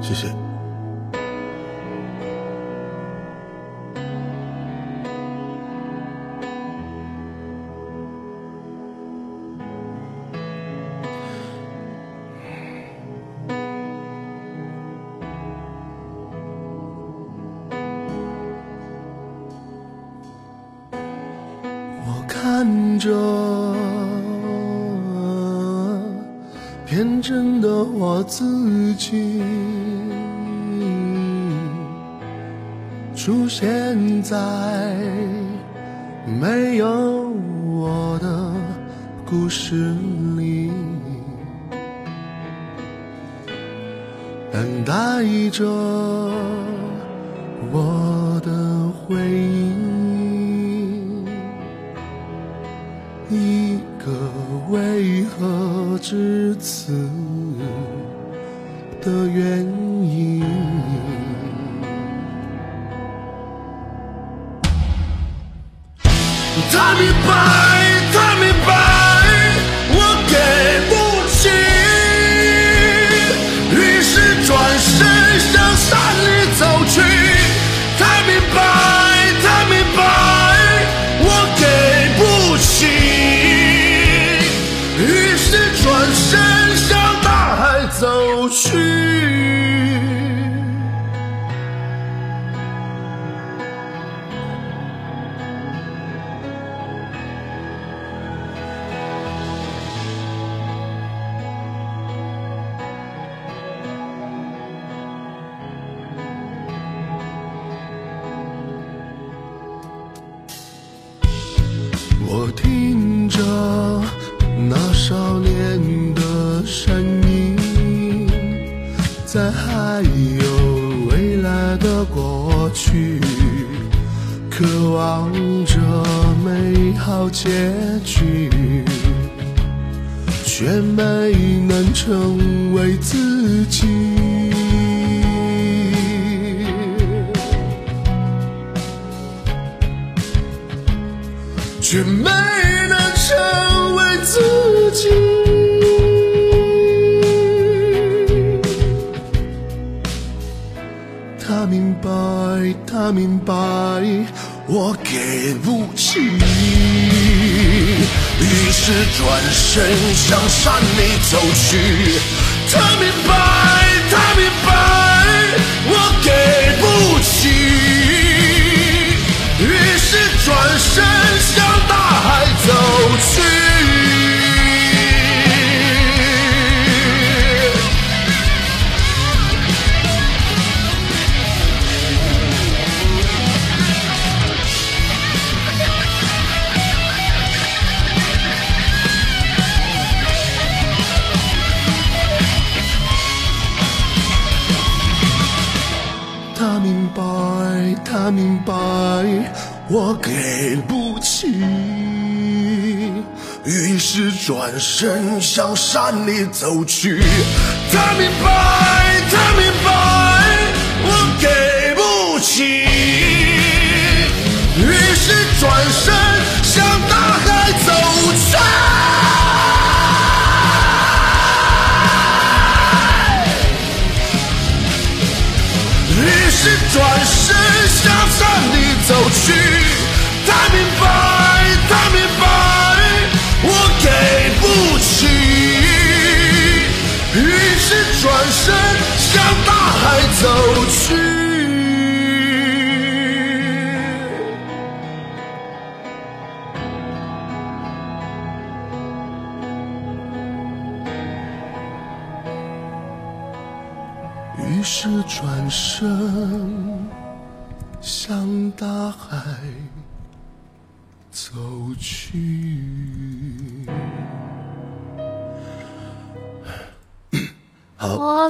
谢谢。我看着天真的我自己，出现在没有我的故事里，等待着我此的原因。他明白，我听着那少年的声音，在还有未来的过去，渴望着美好结局，却没能成为自己。却没能成为自己。他明白，他明白，我给不起，于是转身向山里走去。他明白，他明，白，他明白，我给不起，于是转身向山里走去。他明白，他明白，去。他明白，他明白，我给不起。于是转身向大海走去。于是转身向大海走去。好，哇